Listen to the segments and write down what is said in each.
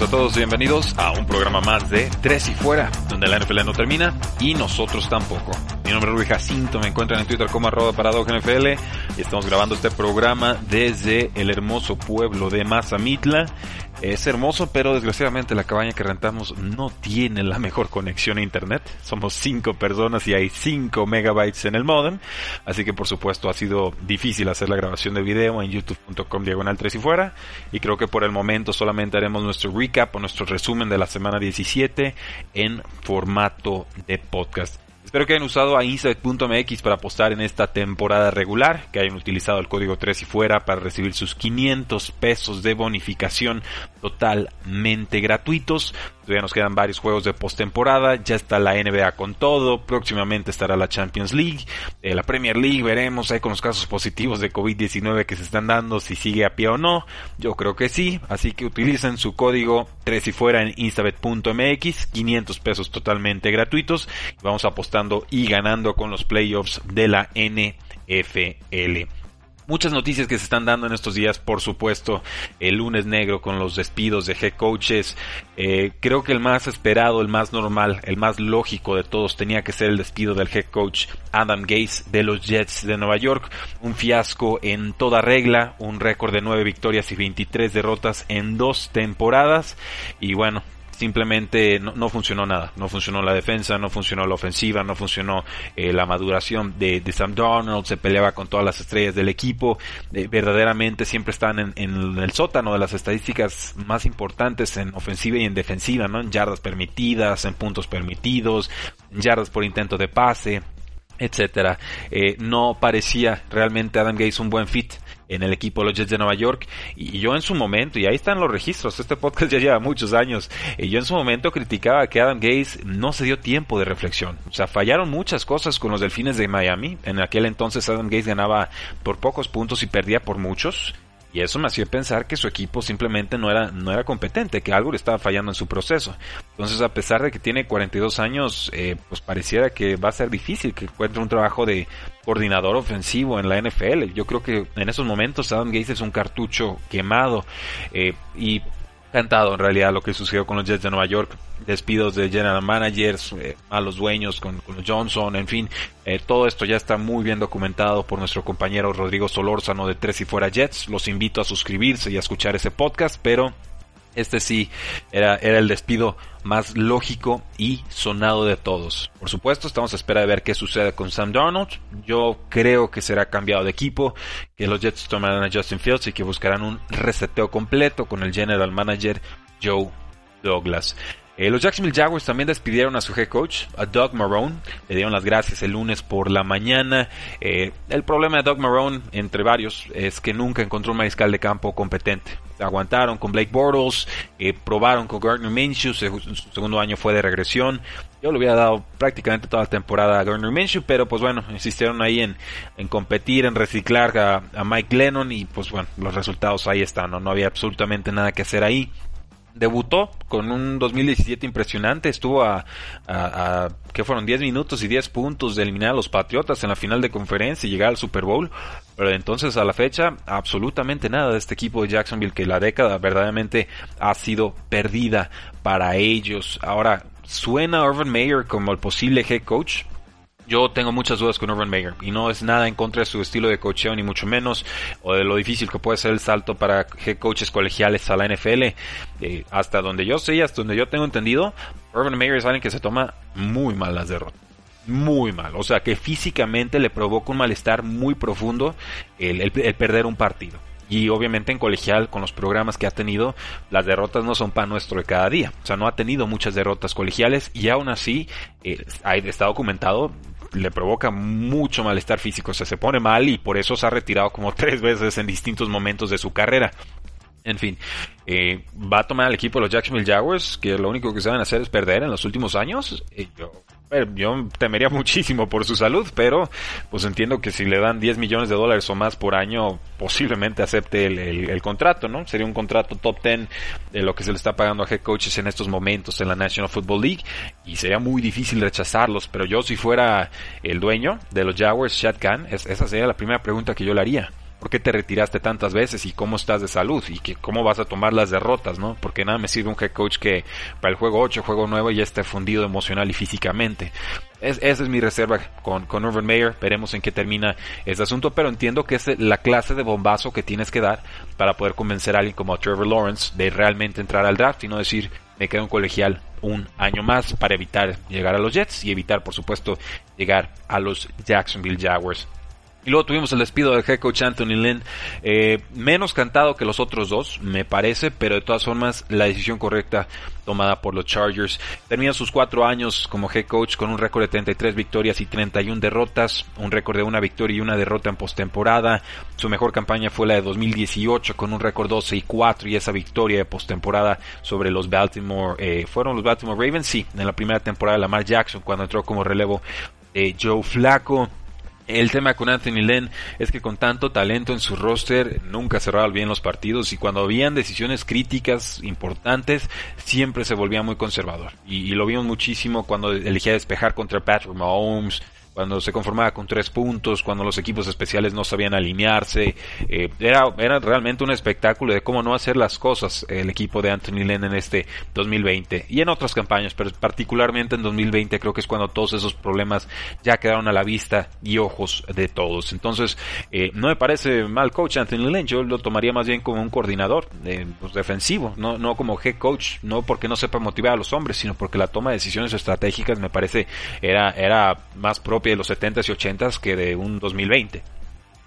A todos y bienvenidos a un programa más de Tres y Fuera, donde la NFL no termina y nosotros tampoco. Mi nombre es Rui Jacinto, me encuentran en Twitter como arroba NFL y estamos grabando este programa desde el hermoso pueblo de Mazamitla. Es hermoso, pero desgraciadamente la cabaña que rentamos no tiene la mejor conexión a internet. Somos cinco personas y hay 5 megabytes en el modem, así que por supuesto ha sido difícil hacer la grabación de video en youtube.com diagonal 3 y fuera y creo que por el momento solamente haremos nuestro recap o nuestro resumen de la semana 17 en formato de podcast. Espero que hayan usado a Insight.mx para apostar en esta temporada regular, que hayan utilizado el código 3 y fuera para recibir sus 500 pesos de bonificación totalmente gratuitos. Todavía nos quedan varios juegos de postemporada, ya está la NBA con todo, próximamente estará la Champions League, eh, la Premier League, veremos ahí con los casos positivos de COVID-19 que se están dando si sigue a pie o no. Yo creo que sí, así que utilicen su código 3 y fuera en instabet.mx, 500 pesos totalmente gratuitos. Vamos apostando y ganando con los playoffs de la NFL. Muchas noticias que se están dando en estos días, por supuesto, el lunes negro con los despidos de head coaches. Eh, creo que el más esperado, el más normal, el más lógico de todos tenía que ser el despido del head coach Adam Gase de los Jets de Nueva York. Un fiasco en toda regla, un récord de 9 victorias y 23 derrotas en dos temporadas. Y bueno, simplemente no, funcionó nada. No funcionó la defensa, no funcionó la ofensiva, no funcionó eh, la maduración de, Sam Donald, se peleaba con todas las estrellas del equipo. Eh, verdaderamente siempre están en, en, el sótano de las estadísticas más importantes en ofensiva y en defensiva, ¿no? En yardas permitidas, en puntos permitidos, en yardas por intento de pase, etcétera. Eh, no parecía realmente Adam Gates un buen fit en el equipo de los Jets de Nueva York. Y yo en su momento y ahí están los registros este podcast ya lleva muchos años y yo en su momento criticaba que Adam Gates no se dio tiempo de reflexión. O sea fallaron muchas cosas con los Delfines de Miami. En aquel entonces Adam Gates ganaba por pocos puntos y perdía por muchos y eso me hacía pensar que su equipo simplemente no era, no era competente, que algo le estaba fallando en su proceso. Entonces, a pesar de que tiene 42 años, eh, pues pareciera que va a ser difícil que encuentre un trabajo de coordinador ofensivo en la NFL. Yo creo que en esos momentos Adam Gates es un cartucho quemado. Eh, y cantado en realidad lo que sucedió con los Jets de Nueva York, despidos de general managers, eh, a los dueños con, Johnson, en fin, eh, todo esto ya está muy bien documentado por nuestro compañero Rodrigo Solórzano de Tres y Fuera Jets. Los invito a suscribirse y a escuchar ese podcast, pero este sí era, era el despido más lógico y sonado de todos. Por supuesto, estamos a espera de ver qué sucede con Sam Darnold. Yo creo que será cambiado de equipo, que los Jets tomarán a Justin Fields y que buscarán un reseteo completo con el general manager Joe Douglas. Eh, los Jacksonville Jaguars también despidieron a su head coach, a Doug Marrone. Le dieron las gracias el lunes por la mañana. Eh, el problema de Doug Marrone, entre varios, es que nunca encontró un mariscal de campo competente. Aguantaron con Blake Bortles, eh, probaron con Gardner Minshew, su segundo año fue de regresión. Yo le hubiera dado prácticamente toda la temporada a Gardner Minshew, pero pues bueno, insistieron ahí en, en competir, en reciclar a, a, Mike Lennon y pues bueno, los resultados ahí están, ¿no? no había absolutamente nada que hacer ahí debutó con un 2017 impresionante, estuvo a, a, que fueron 10 minutos y 10 puntos de eliminar a los Patriotas en la final de conferencia y llegar al Super Bowl, pero entonces a la fecha absolutamente nada de este equipo de Jacksonville que la década verdaderamente ha sido perdida para ellos. Ahora, ¿suena Urban Meyer como el posible head coach? Yo tengo muchas dudas con Urban Meyer y no es nada en contra de su estilo de coacheo ni mucho menos o de lo difícil que puede ser el salto para head coaches colegiales a la NFL. Eh, hasta donde yo sé hasta donde yo tengo entendido, Urban Meyer es alguien que se toma muy mal las derrotas. Muy mal. O sea que físicamente le provoca un malestar muy profundo el, el perder un partido Y obviamente en colegial, con los programas que ha tenido, las derrotas no son pan nuestro de cada día. O sea, no ha tenido muchas derrotas colegiales y aún así, eh, está documentado, le provoca mucho malestar físico. O sea, se pone mal y por eso se ha retirado como tres veces en distintos momentos de su carrera. En fin, eh, va a tomar al equipo de los Jacksonville Jaguars, que lo único que saben hacer es perder en los últimos años. Eh, yo, temería muchísimo por su salud, pero pues entiendo que si le dan 10 millones de dólares o más por año, posiblemente acepte el, el, contrato, ¿no? Sería un contrato top 10 de lo que se le está pagando a head coaches en estos momentos en la National Football League y sería muy difícil rechazarlos, pero yo si fuera el dueño de los Jaguars, Shad Khan, esa sería la primera pregunta que yo le haría. ¿Por qué te retiraste tantas veces y cómo estás de salud y que cómo vas a tomar las derrotas, ¿no? Porque nada me sirve un head coach que para el juego 8, juego 9 ya esté fundido emocional y físicamente. Es, esa es mi reserva con, con Urban Meyer. Veremos en qué termina este asunto, pero entiendo que es la clase de bombazo que tienes que dar para poder convencer a alguien como Trevor Lawrence de realmente entrar al draft y no decir me quedo en colegial un año más para evitar llegar a los Jets y evitar, por supuesto, llegar a los Jacksonville Jaguars. Y luego tuvimos el despido del head coach Anthony Lynn, eh, menos cantado que los otros dos, me parece, pero de todas formas la decisión correcta tomada por los Chargers. Termina sus cuatro años como head coach con un récord de 33 victorias y 31 derrotas, un récord de una victoria y una derrota en postemporada. Su mejor campaña fue la de 2018 con un récord 12 y 4 y esa victoria de postemporada sobre los Baltimore, eh, fueron los Baltimore Ravens, sí, en la primera temporada de Lamar Jackson cuando entró como relevo de Joe Flaco. El tema con Anthony Lynn es que con tanto talento en su roster nunca cerraba bien los partidos y cuando habían decisiones críticas importantes siempre se volvía muy conservador. Y, lo vimos muchísimo cuando elegía despejar contra Patrick Mahomes, cuando se conformaba con tres puntos, cuando los equipos especiales no sabían alinearse. Eh, era, era realmente un espectáculo de cómo no hacer las cosas el equipo de Anthony Lynn en este 2020 y en otras campañas, pero particularmente en 2020 creo que es cuando todos esos problemas ya quedaron a la vista y ojos de todos. Entonces, eh, no me parece mal coach Anthony Lynn, yo lo tomaría más bien como un coordinador eh, pues, defensivo, no, no como head coach, no porque no sepa motivar a los hombres, sino porque la toma de decisiones estratégicas me parece era, era más propia de los 70s y 80s que de un 2020.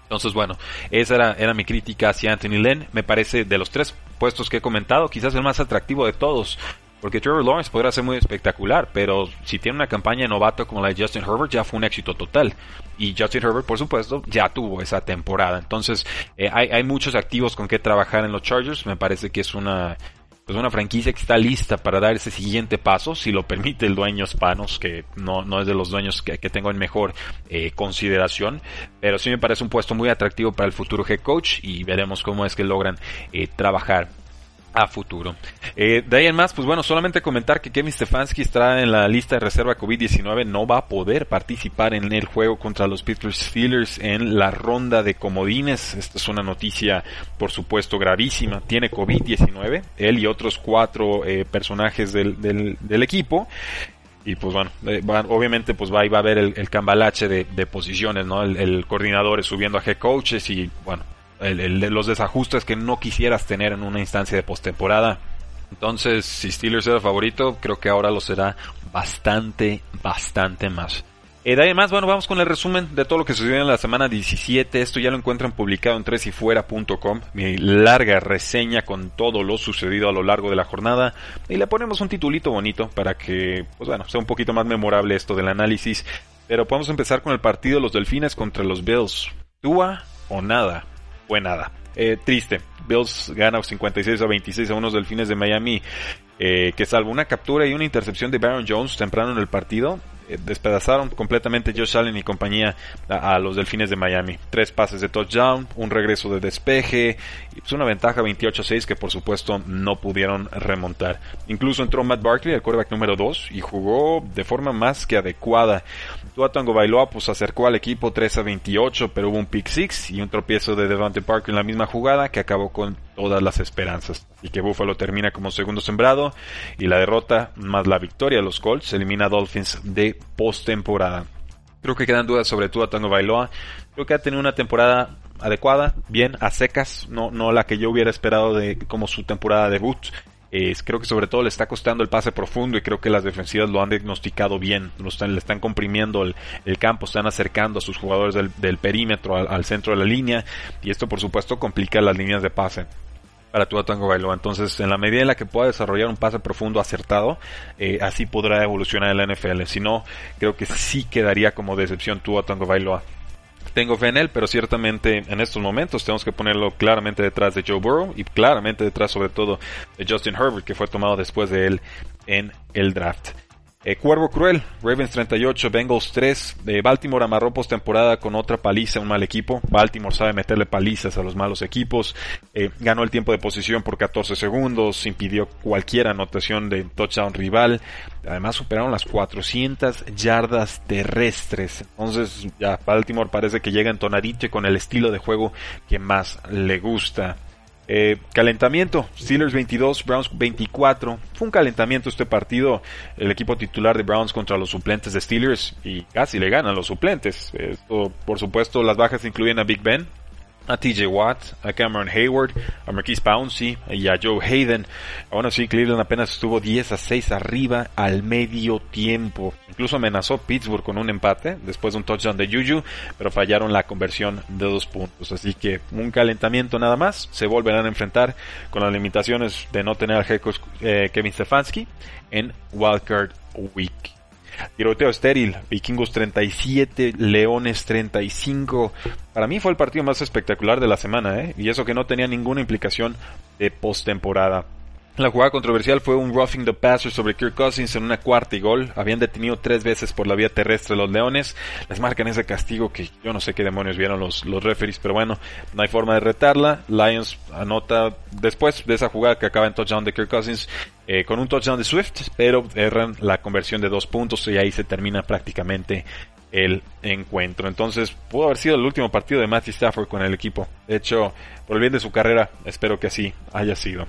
Entonces, bueno, esa era, era, mi crítica hacia Anthony Lynn. Me parece de los tres puestos que he comentado, quizás el más atractivo de todos. Porque Trevor Lawrence podrá ser muy espectacular, pero si tiene una campaña novato como la de Justin Herbert, ya fue un éxito total. Y Justin Herbert, por supuesto, ya tuvo esa temporada. Entonces, eh, hay, hay muchos activos con que trabajar en los Chargers. Me parece que es una, pues una franquicia que está lista para dar ese siguiente paso, si lo permite el dueño Spanos, que no, no es de los dueños que, tengo en mejor eh, consideración, pero sí me parece un puesto muy atractivo para el futuro head coach y veremos cómo es que logran eh, trabajar a futuro. Eh, de ahí en más, pues bueno, solamente comentar que Kevin Stefanski estará en la lista de reserva COVID-19, no va a poder participar en el juego contra los Pittsburgh Steelers en la ronda de comodines. Esta es una noticia, por supuesto, gravísima. Tiene COVID-19, él y otros cuatro eh, personajes del, del, equipo y pues bueno, eh, obviamente pues va, va a haber el, cambalache de, posiciones, ¿no? El, el, coordinador subiendo a head coaches y bueno, los desajustes que no quisieras tener en una instancia de postemporada. Entonces, si Steelers era favorito, creo que ahora lo será bastante, bastante más. Eh, de además, bueno, vamos con el resumen de todo lo que sucedió en la semana 17. Esto ya lo encuentran publicado en tresyfuera.com. Mi larga reseña con todo lo sucedido a lo largo de la jornada. Y le ponemos un titulito bonito para que, pues bueno, sea un poquito más memorable esto del análisis. Pero podemos empezar con el partido de los Delfines contra los Bills. ¿Tua o nada? Fue nada. Eh, triste. Bills gana 56 a 26 a unos delfines de Miami, eh, que salvo una captura y una intercepción de Baron Jones temprano en el partido, despedazaron completamente Josh Allen y compañía a, los Delfines de Miami. Tres pases de touchdown, un regreso de despeje, y pues una ventaja 28-6 que por supuesto no pudieron remontar. Incluso entró Matt Barkley, el quarterback número 2, y jugó de forma más que adecuada. Tua Tango Bailoa pues acercó al equipo 3 a 28, pero hubo un pick six y un tropiezo de Devante Parker en la misma jugada que acabó con todas las esperanzas. Y que Buffalo termina como segundo sembrado y la derrota más la victoria de los Colts elimina a Dolphins de postemporada. Creo que quedan dudas sobre Tua Tango Bailoa. Creo que ha tenido una temporada adecuada, bien, a secas, no, no la que yo hubiera esperado de como su temporada debut. creo que sobre todo le está costando el pase profundo y creo que las defensivas lo han diagnosticado bien. están, le están comprimiendo el, campo, están acercando a sus jugadores del, perímetro al, centro de la línea y esto por supuesto complica las líneas de pase para Tua Tango Bailoa. Entonces, en la medida en la que pueda desarrollar un pase profundo acertado, eh, así podrá evolucionar en la NFL. Si no, creo que sí quedaría como decepción Tua Tango Bailoa tengo fe en él, pero ciertamente en estos momentos tenemos que ponerlo claramente detrás de Joe Burrow y claramente detrás sobre todo de Justin Herbert, que fue tomado después de él en el draft. Eh, Cuervo Cruel, Ravens 38, Bengals 3. de Baltimore amarró postemporada con otra paliza, un mal equipo. Baltimore sabe meterle palizas a los malos equipos. Eh, ganó el tiempo de posición por 14 segundos, impidió cualquier anotación de touchdown rival. Además superaron las 400 yardas terrestres. Entonces ya Baltimore parece que llega entonadito con el estilo de juego que más le gusta. Eh, calentamiento, Steelers 22, Browns 24. Fue un calentamiento este partido. El equipo titular de Browns contra los suplentes de Steelers y casi le ganan los suplentes. Por supuesto, las bajas incluyen a Big Ben, a TJ Watt, a Cameron Hayward, a Marquise Pouncey y a Joe Hayden. Aún así, Cleveland apenas estuvo 10 a 6 arriba al medio tiempo. Incluso amenazó Pittsburgh con un empate después de un touchdown de Juju, pero fallaron la conversión de dos puntos. Así que un calentamiento nada más. Se volverán a enfrentar con las limitaciones de no tener al head eh, Kevin Stefanski en Wildcard Week. Tiroteo estéril, Vikingos 37, Leones 35. Para mí fue el partido más espectacular de la semana, ¿eh? y eso que no tenía ninguna implicación de postemporada. La jugada controversial fue un roughing the passer sobre Kirk Cousins en una cuarta y gol. Habían detenido tres veces por la vía terrestre los Leones. Les marcan ese castigo que yo no sé qué demonios vieron los, los referees, pero bueno, no hay forma de retarla. Lions anota después de esa jugada que acaba en touchdown de Kirk Cousins eh, con un touchdown de Swift, pero erran la conversión de dos puntos y ahí se termina prácticamente el encuentro. Entonces, pudo haber sido el último partido de Matthew Stafford con el equipo. De hecho, por el bien de su carrera, espero que así haya sido.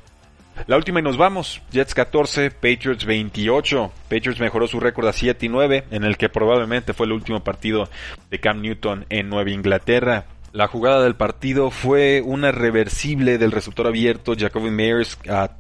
La última y nos vamos. Jets 14, Patriots 28. Patriots mejoró su récord a 7 y 9, en el que probablemente fue el último partido de Cam Newton en Nueva Inglaterra. La jugada del partido fue una reversible del receptor abierto Jacoby Meyers a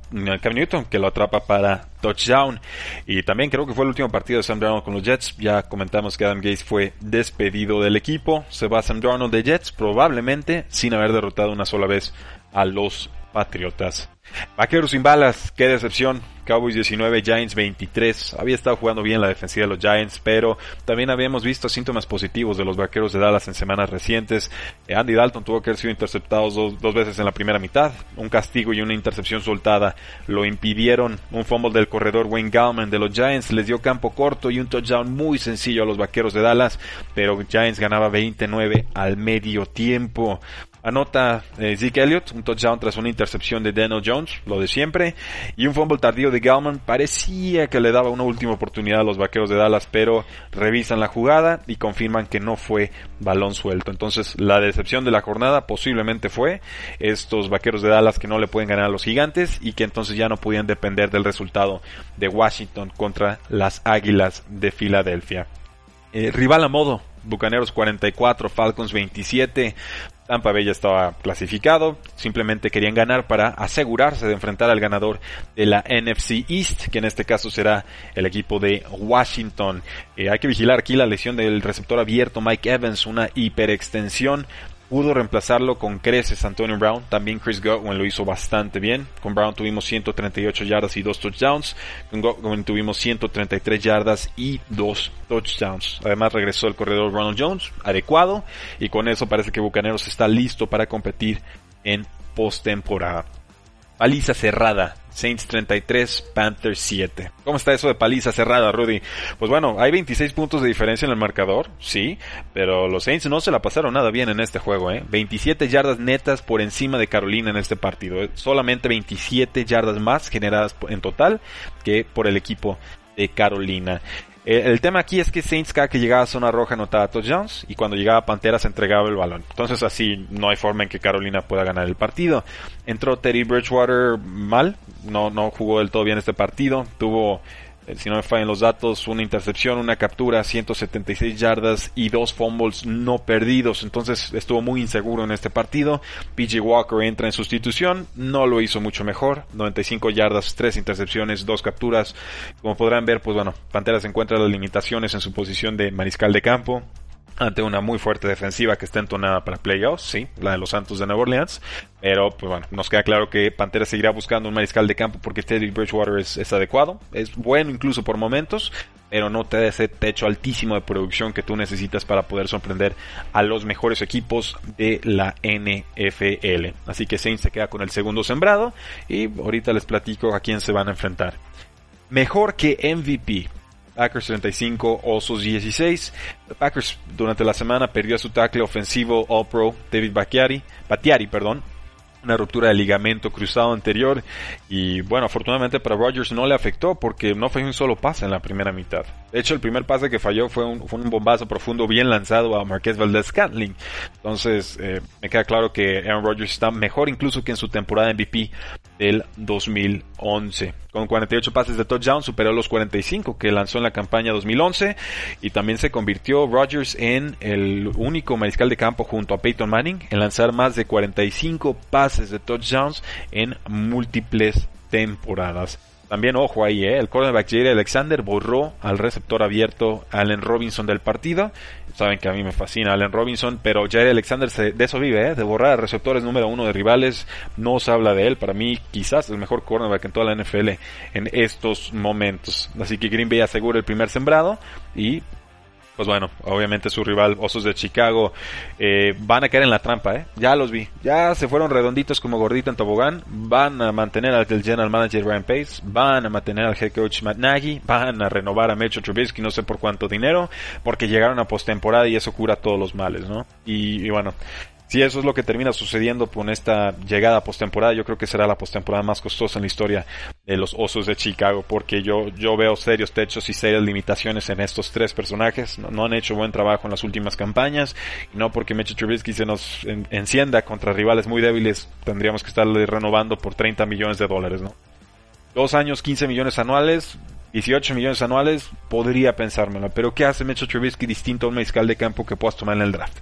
Cam Newton que lo atrapa para touchdown. Y también creo que fue el último partido de Sam Darnold con los Jets. Ya comentamos que Adam Gates fue despedido del equipo. Se va Sam Darnold de Jets probablemente sin haber derrotado una sola vez a los Patriotas. Vaqueros sin balas, qué decepción. Cowboys 19, Giants 23. Había estado jugando bien la defensiva de los Giants, pero también habíamos visto síntomas positivos de los Vaqueros de Dallas en semanas recientes. Eh, Andy Dalton tuvo que haber sido interceptado dos, dos, veces en la primera mitad. Un castigo y una intercepción soltada lo impidieron. Un fumble del corredor Wayne Gallman de los Giants les dio campo corto y un touchdown muy sencillo a los Vaqueros de Dallas, pero Giants ganaba 29 al medio tiempo. Anota eh, Zeke Elliott, un touchdown tras una intercepción de Daniel Jones, lo de siempre, y un fumble tardío de Gallman. Parecía que le daba una última oportunidad a los vaqueros de Dallas, pero revisan la jugada y confirman que no fue balón suelto. Entonces, la decepción de la jornada posiblemente fue estos vaqueros de Dallas que no le pueden ganar a los gigantes y que entonces ya no podían depender del resultado de Washington contra las Águilas de Filadelfia. Eh, rival a modo, Bucaneros 44, Falcons 27. Tampa Bay ya estaba clasificado, simplemente querían ganar para asegurarse de enfrentar al ganador de la NFC East, que en este caso será el equipo de Washington. Eh, hay que vigilar aquí la lesión del receptor abierto Mike Evans, una hiperextensión pudo reemplazarlo con creces Antonio Brown. También Chris Godwin lo hizo bastante bien. Con Brown tuvimos 138 yardas y 2 touchdowns. Con Godwin tuvimos 133 yardas y 2 touchdowns. Además regresó el corredor Ronald Jones, adecuado. Y con eso parece que Bucaneros está listo para competir en postemporada. Paliza cerrada. Saints 33, Panthers 7. ¿Cómo está eso de paliza cerrada, Rudy? Pues bueno, hay 26 puntos de diferencia en el marcador, sí, pero los Saints no se la pasaron nada bien en este juego, ¿eh? 27 yardas netas por encima de Carolina en este partido. ¿eh? Solamente 27 yardas más generadas en total que por el equipo de Carolina. Eh, el tema aquí es que Saints cada que llegaba a zona roja anotaba touchdowns y cuando llegaba Pantera se entregaba el balón. Entonces así no hay forma en que Carolina pueda ganar el partido. Entró Teddy Bridgewater mal, no, no jugó del todo bien este partido. Tuvo si no me fallan los datos, una intercepción, una captura, 176 yardas y dos fumbles no perdidos. Entonces estuvo muy inseguro en este partido. PJ Walker entra en sustitución, no lo hizo mucho mejor. 95 yardas, tres intercepciones, dos capturas. Como podrán ver, pues bueno, Panteras encuentra las limitaciones en su posición de mariscal de campo ante una muy fuerte defensiva que está entonada para playoffs, sí, la de los Santos de Nueva Orleans. Pero, pues bueno, nos queda claro que Pantera seguirá buscando un mariscal de campo porque Teddy Bridgewater es, adecuado. Es bueno incluso por momentos, pero no te da ese techo altísimo de producción que tú necesitas para poder sorprender a los mejores equipos de la NFL. Así que Saints se queda con el segundo sembrado y ahorita les platico a quién se van a enfrentar. Mejor que MVP. Packers 35, Osos 16. Packers durante la semana perdió a su tackle ofensivo All-Pro David Batiari, Batiari perdón, una ruptura de ligamento cruzado anterior y bueno, afortunadamente para Rodgers no le afectó porque no fue un solo pase en la primera mitad. De hecho, el primer pase que falló fue un, fue un bombazo profundo bien lanzado a Marquez Valdez Scantling. Entonces, eh, me queda claro que Aaron Rodgers está mejor incluso que en su temporada MVP del 2011. Con 48 pases de touchdown superó los 45 que lanzó en la campaña 2011 y también se convirtió Rodgers en el único mariscal de campo junto a Peyton Manning en lanzar más de 45 pases de touchdowns en múltiples temporadas. También, ojo ahí, ¿eh? el cornerback Jerry Alexander borró al receptor abierto Allen Robinson del partido. Saben que a mí me fascina Allen Robinson, pero Jerry Alexander de eso vive, ¿eh? de borrar receptores número uno de rivales. No se habla de él. Para mí, quizás el mejor cornerback en toda la NFL en estos momentos. Así que Green Bay asegura el primer sembrado y pues bueno, obviamente su rival Osos de Chicago eh, van a caer en la trampa, ¿eh? Ya los vi, ya se fueron redonditos como gordito en tobogán, van a mantener al general manager Ryan Pace, van a mantener al head coach Matt Nagy, van a renovar a Mitchell Trubisky no sé por cuánto dinero, porque llegaron a postemporada y eso cura todos los males, ¿no? y bueno, si eso es lo que termina sucediendo con esta llegada postemporada, yo creo que será la postemporada más costosa en la historia de los Osos de Chicago, porque yo, yo veo serios techos y serias limitaciones en estos tres personajes. No, han hecho buen trabajo en las últimas campañas, y no porque Mitchell Trubisky se nos encienda contra rivales muy débiles, tendríamos que estarle renovando por 30 millones de dólares, ¿no? Dos años, 15 millones anuales, 18 millones anuales, podría pensármelo. Pero ¿qué hace Mitchell Trubisky distinto a un mariscal de campo que puedas tomar en el draft?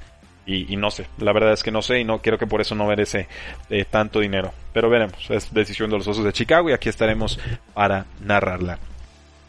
Y, no sé, la verdad es que no sé y no quiero que por eso no merece eh, tanto dinero. Pero veremos, es decisión de los Osos de Chicago y aquí estaremos para narrarla.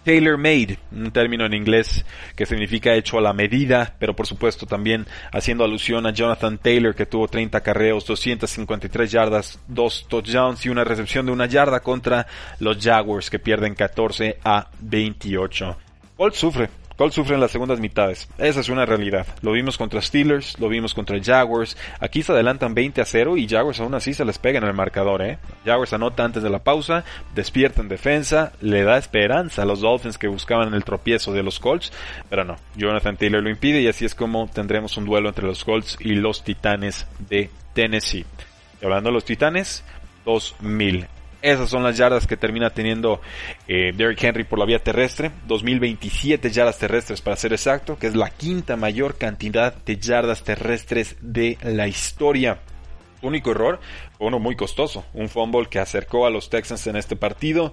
Tailor made, un término en inglés que significa hecho a la medida, pero por supuesto también haciendo alusión a Jonathan Taylor que tuvo 30 carreos, 253 yardas, 2 touchdowns y una recepción de una yarda contra los Jaguars que pierden 14 a 28. Bolt sufre, Colts sufren las segundas mitades. Esa es una realidad. Lo vimos contra Steelers, lo vimos contra Jaguars. Aquí se adelantan 20 a 0 y Jaguars aún así se les pega en el marcador. ¿eh? Jaguars anota antes de la pausa, despierta en defensa, le da esperanza a los Dolphins que buscaban el tropiezo de los Colts. Pero no, Jonathan Taylor lo impide y así es como tendremos un duelo entre los Colts y los Titanes de Tennessee. Y hablando de los Titanes, 2000. Esas son las yardas que termina teniendo eh, Derrick Henry por la vía terrestre. 2027 yardas terrestres para ser exacto, que es la quinta mayor cantidad de yardas terrestres de la historia. único error uno muy costoso, un fumble que acercó a los Texans en este partido.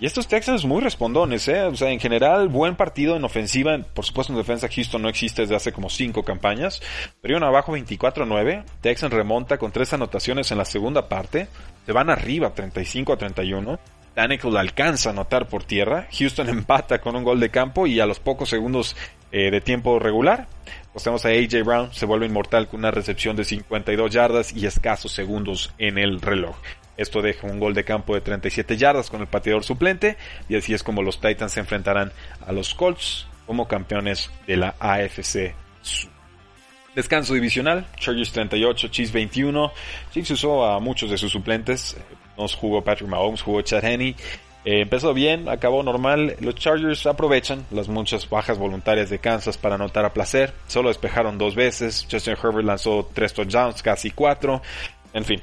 Y estos Texans muy respondones, ¿eh? O sea, en general, buen partido en ofensiva. Por supuesto, en defensa, Houston no existe desde hace como cinco campañas. Pero iban abajo 24-9. Texans remonta con tres anotaciones en la segunda parte. Se van arriba 35 a 31. Tannehill alcanza a anotar por tierra. Houston empata con un gol de campo y a los pocos segundos eh, de tiempo regular. Pues tenemos a AJ Brown, se vuelve inmortal con una recepción de 52 yardas y escasos segundos en el reloj. Esto deja un gol de campo de 37 yardas con el pateador suplente y así es como los Titans se enfrentarán a los Colts como campeones de la AFC Descanso divisional, Chargers 38, Chiefs 21. Chiefs usó a muchos de sus suplentes. Nos jugó Patrick Mahomes, jugó Chad Henney. Eh, empezó bien, acabó normal. Los Chargers aprovechan las muchas bajas voluntarias de Kansas para anotar a placer. Solo despejaron dos veces. Justin Herbert lanzó tres touchdowns, casi cuatro. En fin,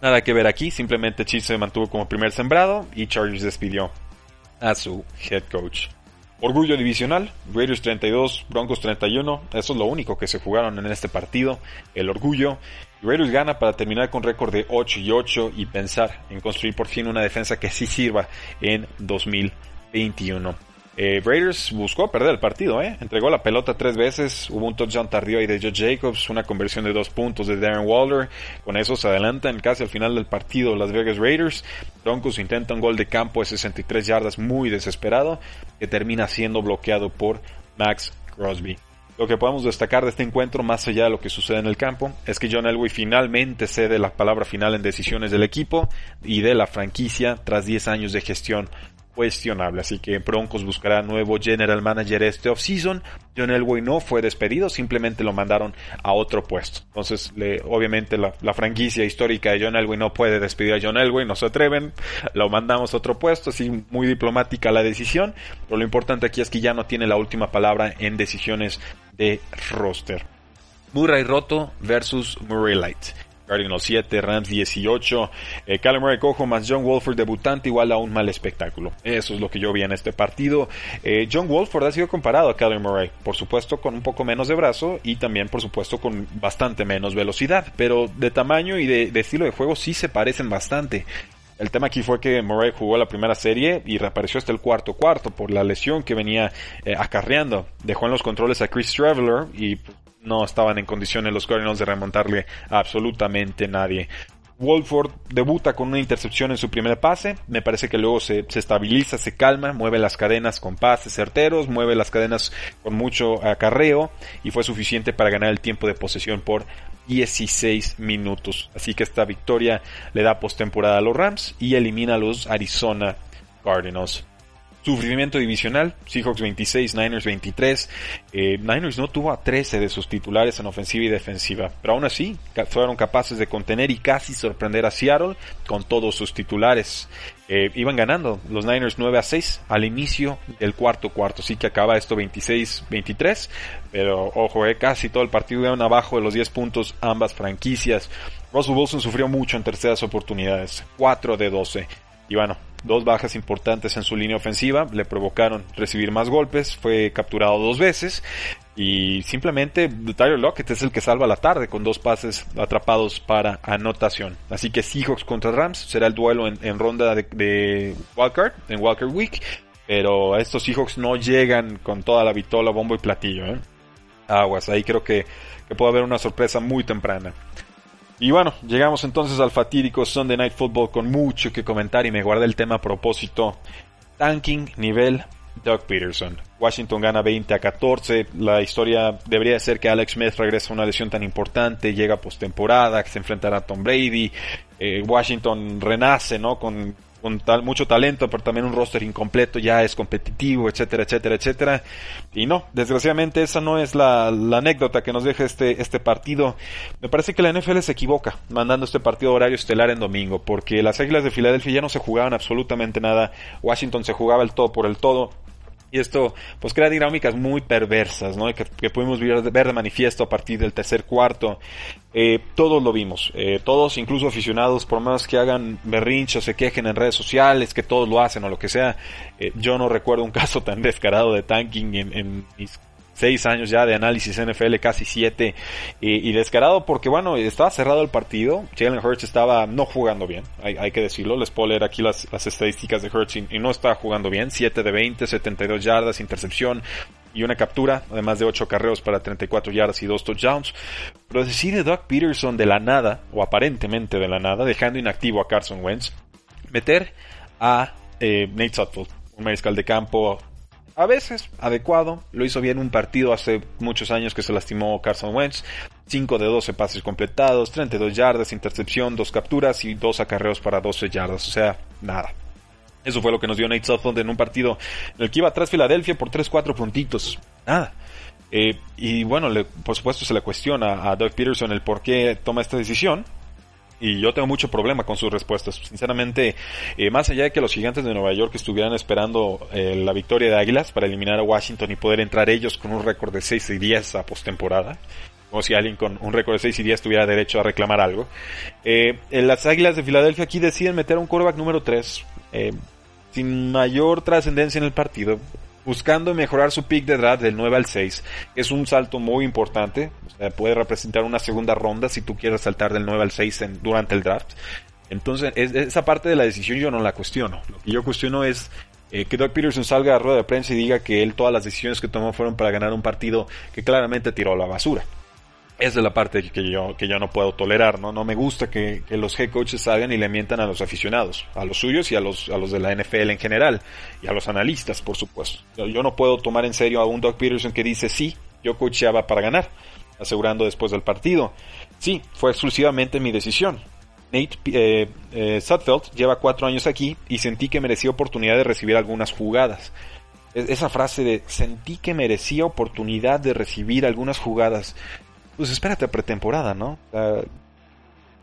Nada que ver aquí, simplemente Chiefs se mantuvo como primer sembrado y Chargers despidió a su head coach. Orgullo divisional, Raiders 32, Broncos 31, eso es lo único que se jugaron en este partido, el orgullo. Raiders gana para terminar con récord de 8 y 8 y pensar en construir por fin una defensa que sí sirva en 2021. Eh, Raiders buscó perder el partido, ¿eh? entregó la pelota tres veces, hubo un touchdown tardío ahí de Joe Jacobs, una conversión de dos puntos de Darren Waller, con eso se adelantan casi al final del partido Las Vegas Raiders, Broncos intenta un gol de campo de 63 yardas muy desesperado, que termina siendo bloqueado por Max Crosby. Lo que podemos destacar de este encuentro, más allá de lo que sucede en el campo, es que John Elway finalmente cede la palabra final en decisiones del equipo y de la franquicia tras 10 años de gestión cuestionable. Así que Broncos buscará nuevo general manager este offseason. John Elway no fue despedido, simplemente lo mandaron a otro puesto. Entonces, obviamente la, franquicia histórica de John Elway no puede despedir a John Elway, no se atreven, lo mandamos a otro puesto, así muy diplomática la decisión. Pero lo importante aquí es que ya no tiene la última palabra en decisiones de roster. Murray roto versus Murray Light. Cardinals 7, Rams 18. Eh, Murray cojo más John Wolford debutante igual a un mal espectáculo. Eso es lo que yo vi en este partido. Eh, John Wolford ha sido comparado a Kyler Murray, por supuesto con un poco menos de brazo y también por supuesto con bastante menos velocidad, pero de tamaño y de, estilo de juego sí se parecen bastante. El tema aquí fue que Murray jugó la primera serie y reapareció hasta el cuarto cuarto por la lesión que venía eh, acarreando. Dejó en los controles a Chris Traveler y no estaban en condiciones los Cardinals de remontarle a absolutamente nadie. Wolford debuta con una intercepción en su primer pase, me parece que luego se, estabiliza, se calma, mueve las cadenas con pases certeros, mueve las cadenas con mucho acarreo y fue suficiente para ganar el tiempo de posesión por 16 minutos. Así que esta victoria le da postemporada a los Rams y elimina a los Arizona Cardinals. Sufrimiento divisional, Seahawks 26, Niners 23. Eh, Niners no tuvo a 13 de sus titulares en ofensiva y defensiva, pero aún así fueron capaces de contener y casi sorprender a Seattle con todos sus titulares. Eh, iban ganando los Niners 9 a 6 al inicio del cuarto cuarto, sí que acaba esto 26-23, pero ojo, eh, casi todo el partido iban abajo de los 10 puntos ambas franquicias. Russell Wilson sufrió mucho en terceras oportunidades, 4 de 12. Y bueno, dos bajas importantes en su línea ofensiva le provocaron recibir más golpes, fue capturado dos veces y simplemente Tyler Lockett es el que salva la tarde con dos pases atrapados para anotación. Así que Seahawks contra Rams será el duelo en, ronda de, de Wildcard, en Wildcard Week, pero estos Seahawks no llegan con toda la vitola, bombo y platillo. ¿eh? Aguas, ahí creo que, que puede haber una sorpresa muy temprana. Y bueno, llegamos entonces al fatídico Sunday Night Football con mucho que comentar y me guardé el tema a propósito. Tanking nivel Doug Peterson. Washington gana 20 a 14. La historia debería ser que Alex Smith regresa a una lesión tan importante, llega postemporada, que se enfrentará a Tom Brady. Eh, Washington renace, ¿no? Con con tal, mucho talento, pero también un roster incompleto, ya es competitivo, etcétera, etcétera, etcétera. Y no, desgraciadamente esa no es la, anécdota que nos deja este, este partido. Me parece que la NFL se equivoca mandando este partido horario estelar en domingo, porque las Águilas de Filadelfia ya no se jugaban absolutamente nada, Washington se jugaba el todo por el todo. Y esto pues crea dinámicas muy perversas, ¿no? Que, que pudimos ver, de manifiesto a partir del tercer cuarto. Eh, todos lo vimos, eh, todos, incluso aficionados, por más que hagan berrinchos, se quejen en redes sociales, que todos lo hacen o lo que sea. Eh, yo no recuerdo un caso tan descarado de tanking en, en mis seis años ya de análisis NFL, casi siete, y, descarado porque, bueno, estaba cerrado el partido, Jalen Hurts estaba no jugando bien, hay, que decirlo, les puedo leer aquí las, estadísticas de Hurts y, no estaba jugando bien, 7 de 20, 72 yardas, intercepción, y una captura, además de 8 carreos para 34 yardas y 2 touchdowns. Pero decide Doug Peterson de la nada, o aparentemente de la nada, dejando inactivo a Carson Wentz, meter a eh, Nate Sutfield, un mariscal de campo a veces adecuado. Lo hizo bien un partido hace muchos años que se lastimó Carson Wentz. 5 de 12 pases completados, 32 yardas, intercepción, 2 capturas y 2 acarreos para 12 yardas. O sea, nada. Eso fue lo que nos dio Nate Southland en un partido en el que iba atrás Filadelfia por 3-4 puntitos. Nada. Eh, y bueno, por supuesto se le cuestiona a Doug Peterson el por qué toma esta decisión y yo tengo mucho problema con sus respuestas. Sinceramente, eh, más allá de que los gigantes de Nueva York estuvieran esperando eh, la victoria de Águilas para eliminar a Washington y poder entrar ellos con un récord de 6 y 10 a postemporada, como si alguien con un récord de 6 y 10 tuviera derecho a reclamar algo, eh, las Águilas de Filadelfia aquí deciden meter a un quarterback número 3, sin mayor trascendencia en el partido, buscando mejorar su pick de draft del 9 al 6. Es un salto muy importante, puede representar una segunda ronda si tú quieres saltar del 9 al 6 en, durante el draft. Entonces, esa parte de la decisión yo no la cuestiono. Lo que yo cuestiono es Eh, que Doug Peterson salga a rueda de prensa y diga que él todas las decisiones que tomó fueron para ganar un partido que claramente tiró a la basura. Esa es la parte que yo, que yo no puedo tolerar, ¿no? No me gusta que, los head coaches salgan y le mientan a los aficionados, a los suyos y a los, a los de la NFL en general, y a los analistas, por supuesto. Yo no puedo tomar en serio a un Doug Peterson que dice, sí, yo coacheaba para ganar, asegurando después del partido. Sí, fue exclusivamente mi decisión. Nate eh, eh, lleva cuatro años aquí y sentí que merecía oportunidad de recibir algunas jugadas. Esa frase de sentí que merecía oportunidad de recibir algunas jugadas pues espérate a pretemporada, ¿no?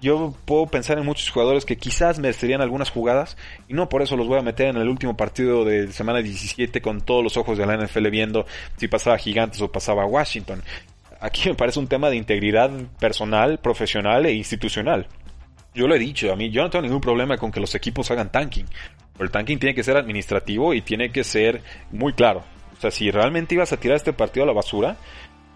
yo puedo pensar en muchos jugadores que quizás merecerían algunas jugadas y no por eso los voy a meter en el último partido de semana 17 con todos los ojos de la NFL viendo si pasaba Gigantes o pasaba Washington. Aquí me parece un tema de integridad personal, profesional e institucional. Yo lo he dicho, a mí yo no tengo ningún problema con que los equipos hagan tanking. Pero el tanking tiene que ser administrativo y tiene que ser muy claro. O sea, si realmente ibas a tirar este partido a la basura,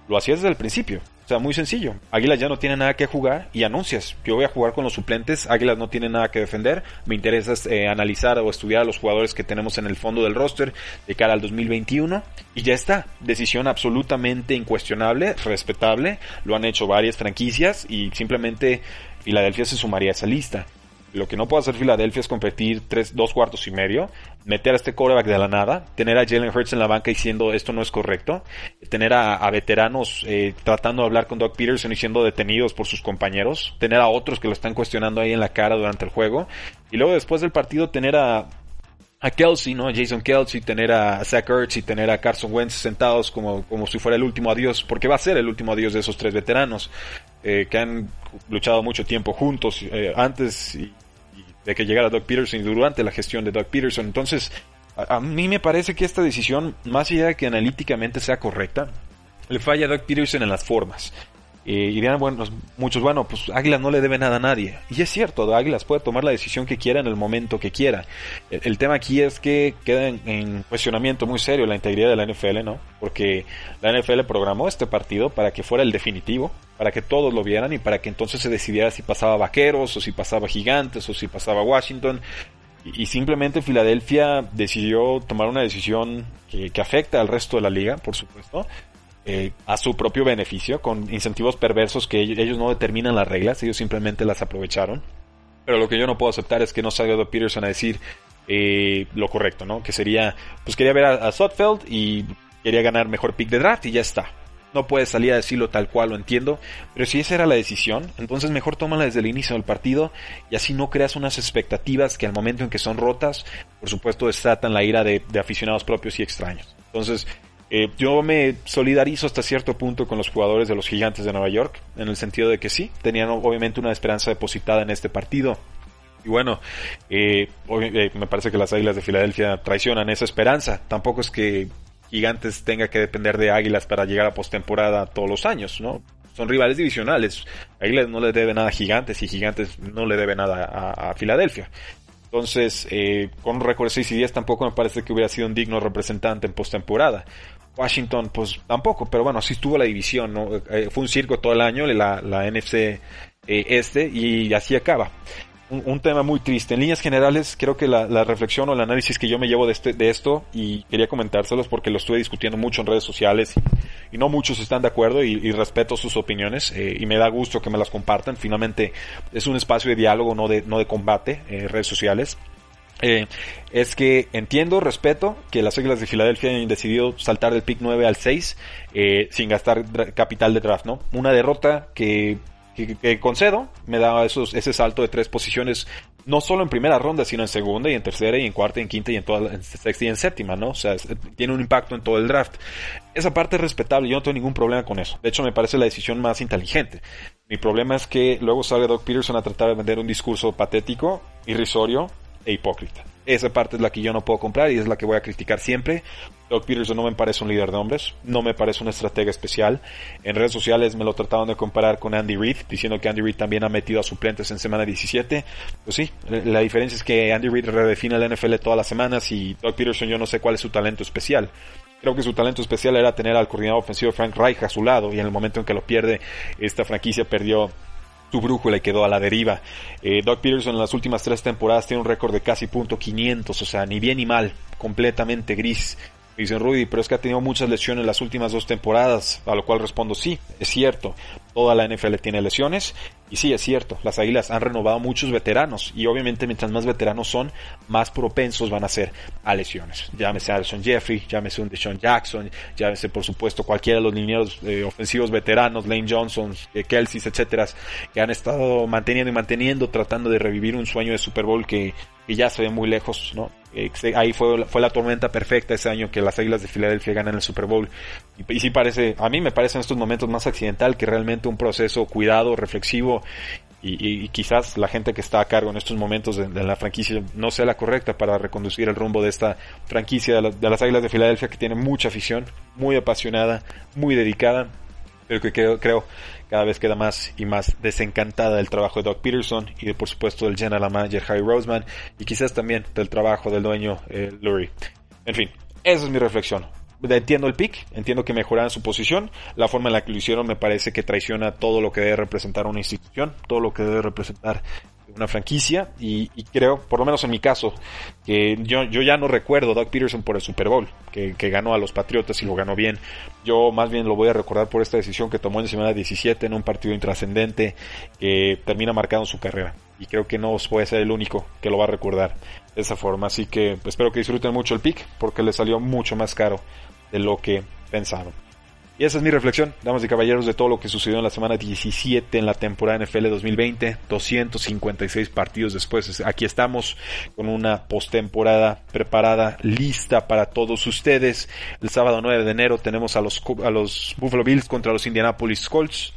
lo hacías desde el principio. O muy sencillo. Águilas ya no tiene nada que jugar y anuncias. Yo voy a jugar con los suplentes. Águilas no tiene nada que defender. Me interesa eh, analizar o estudiar a los jugadores que tenemos en el fondo del roster de cara al 2021. Y ya está. Decisión absolutamente incuestionable, respetable. Lo han hecho varias franquicias y simplemente Filadelfia se sumaría a esa lista. Lo que no puede hacer Filadelfia es competir tres, dos cuartos y medio, meter a este quarterback de la nada, tener a Jalen Hurts en la banca diciendo esto no es correcto, tener a, veteranos eh, tratando de hablar con Doug Peterson y siendo detenidos por sus compañeros, tener a otros que lo están cuestionando ahí en la cara durante el juego, y luego después del partido tener a, a Kelsey, ¿no? A Jason Kelsey, tener a Zach Ertz y tener a Carson Wentz sentados como, como si fuera el último adiós, porque va a ser el último adiós de esos tres veteranos eh, que han luchado mucho tiempo juntos eh, antes y, de que llegara Doug Peterson durante la gestión de Doug Peterson. Entonces, a, mí me parece que esta decisión, más allá de que analíticamente sea correcta, le falla a Doug Peterson en las formas. Y dirán, bueno, muchos, bueno, pues Águilas no le debe nada a nadie. Y es cierto, Águilas puede tomar la decisión que quiera en el momento que quiera. El, tema aquí es que queda en, cuestionamiento muy serio la integridad de la NFL, ¿no? Porque la NFL programó este partido para que fuera el definitivo, para que todos lo vieran y para que entonces se decidiera si pasaba Vaqueros o si pasaba Gigantes o si pasaba Washington. Y, simplemente Filadelfia decidió tomar una decisión que afecta al resto de la liga, por supuesto eh, a su propio beneficio, con incentivos perversos que ellos, no determinan las reglas, ellos simplemente las aprovecharon. Pero lo que yo no puedo aceptar es que no salga Doug Peterson a decir eh, lo correcto, ¿no? Que sería, pues quería ver a, a y quería ganar mejor pick de draft y ya está. No puede salir a decirlo tal cual, lo entiendo, pero si esa era la decisión, entonces mejor tómala desde el inicio del partido y así no creas unas expectativas que al momento en que son rotas, por supuesto, desatan la ira de aficionados propios y extraños. Entonces, eh, yo me solidarizo hasta cierto punto con los jugadores de los Gigantes de Nueva York, en el sentido de que sí, tenían obviamente una esperanza depositada en este partido. Y bueno, eh, eh, me parece que las Águilas de Filadelfia traicionan esa esperanza. Tampoco es que Gigantes tenga que depender de Águilas para llegar a postemporada todos los años, ¿no? Son rivales divisionales. Águilas no le debe nada a Gigantes y Gigantes no le debe nada a, Filadelfia. Entonces, eh, con un récord de 6 y 10 tampoco me parece que hubiera sido un digno representante en postemporada. Washington, pues tampoco, pero bueno, así estuvo la división, ¿no? Eh, fue un circo todo el año, la, la NFC eh, este, y así acaba. Un, tema muy triste. En líneas generales, creo que la, reflexión o el análisis que yo me llevo de, este, de esto, y quería comentárselos porque lo estuve discutiendo mucho en redes sociales y, no muchos están de acuerdo y, respeto sus opiniones eh, y me da gusto que me las compartan. Finalmente es un espacio de diálogo, no de, no de combate, redes sociales. Eh, es que entiendo, respeto que las Águilas de Filadelfia hayan decidido saltar del pick 9 al 6 eh, sin gastar capital de draft, ¿no? Una derrota que, que, concedo, me da esos, ese salto de tres posiciones, no solo en primera ronda, sino en segunda y en tercera y en cuarta y en quinta y en, toda, en sexta y en séptima, ¿no? O sea, tiene un impacto en todo el draft. Esa parte es respetable, yo no tengo ningún problema con eso. De hecho, me parece la decisión más inteligente. Mi problema es que luego salga Doc Peterson a tratar de vender un discurso patético, irrisorio, e hipócrita. Esa parte es la que yo no puedo comprar y es la que voy a criticar siempre. Doug Peterson no me parece un líder de hombres, no me parece una estratega especial. En redes sociales me lo trataron de comparar con Andy Reid, diciendo que Andy Reid también ha metido a suplentes en semana 17. Pues sí, la diferencia es que Andy Reid redefine la NFL todas las semanas y Doug Peterson yo no sé cuál es su talento especial. Creo que su talento especial era tener al coordinador ofensivo Frank Reich a su lado y en el momento en que lo pierde, esta franquicia perdió su brújula y quedó a la deriva. Eh, Doug Peterson en las últimas tres temporadas tiene un récord de casi punto 500, o sea, ni bien ni mal, completamente gris. Dicen Rudy, pero es que ha tenido muchas lesiones las últimas dos temporadas, a lo cual respondo sí, es cierto, toda la NFL tiene lesiones y sí, es cierto, las Águilas han renovado muchos veteranos y obviamente mientras más veteranos son, más propensos van a ser a lesiones. Llámese Alson Jeffrey, llámese un Deshaun Jackson, llámese por supuesto cualquiera de los lineados eh, ofensivos veteranos, Lane Johnson, eh, Kelsey, etcétera, que han estado manteniendo y manteniendo, tratando de revivir un sueño de Super Bowl que, que ya se ve muy lejos, ¿no? ahí fue, fue la tormenta perfecta ese año que las Águilas de Filadelfia ganan el Super Bowl. Y, y sí parece, a mí me parece en estos momentos más accidental que realmente un proceso cuidado, reflexivo y, quizás la gente que está a cargo en estos momentos de, la franquicia no sea la correcta para reconducir el rumbo de esta franquicia de, de las Águilas de Filadelfia que tiene mucha afición, muy apasionada, muy dedicada, pero que creo, creo cada vez queda más y más desencantada del trabajo de Doug Peterson y por supuesto del general manager Harry Roseman y quizás también del trabajo del dueño eh, Lurie. En fin, esa es mi reflexión. Entiendo el pick, entiendo que mejoraran su posición, la forma en la que lo hicieron me parece que traiciona todo lo que debe representar una institución, todo lo que debe representar una franquicia y, creo, por lo menos en mi caso, que yo, yo ya no recuerdo a Doug Peterson por el Super Bowl, que, ganó a los Patriotas y lo ganó bien. Yo más bien lo voy a recordar por esta decisión que tomó en semana 17 en un partido intrascendente que termina marcando su carrera. Y creo que no puede ser el único que lo va a recordar de esa forma. Así que espero que disfruten mucho el pick porque le salió mucho más caro de lo que pensaron. Y esa es mi reflexión, damas y caballeros, de todo lo que sucedió en la semana 17 en la temporada NFL 2020. 256 partidos después. Aquí estamos con una postemporada preparada, lista para todos ustedes. El sábado 9 de enero tenemos a los, a los Buffalo Bills contra los Indianapolis Colts.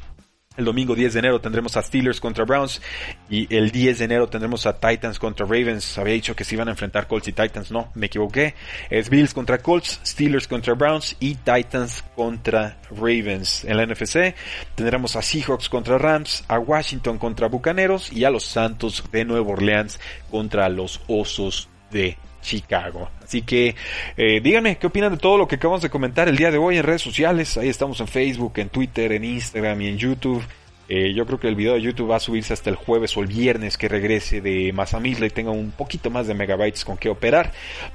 El domingo 10 de enero tendremos a Steelers contra Browns y el 10 de enero tendremos a Titans contra Ravens. Había dicho que se iban a enfrentar Colts y Titans, no, me equivoqué. Es Bills contra Colts, Steelers contra Browns y Titans contra Ravens. En la NFC tendremos a Seahawks contra Rams, a Washington contra Bucaneros y a los Santos de Nueva Orleans contra los Osos de Chicago. Así que eh, díganme qué opinan de todo lo que acabamos de comentar el día de hoy en redes sociales. Ahí estamos en Facebook, en Twitter, en Instagram y en YouTube. Eh, yo creo que el video de YouTube va a subirse hasta el jueves o el viernes que regrese de Mazamitla y tenga un poquito más de megabytes con que operar.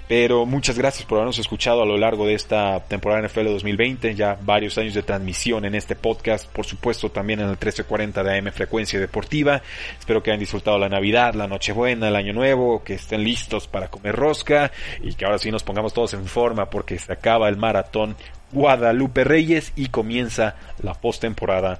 Pero muchas gracias por habernos escuchado a lo largo de esta temporada NFL 2020. Ya varios años de transmisión en este podcast. Por supuesto también en el 1340 de AM Frecuencia Deportiva. Espero que hayan disfrutado la Navidad, la Nochebuena, el Año Nuevo, que estén listos para comer rosca y que ahora sí nos pongamos todos en forma porque se acaba el maratón Guadalupe Reyes y comienza la postemporada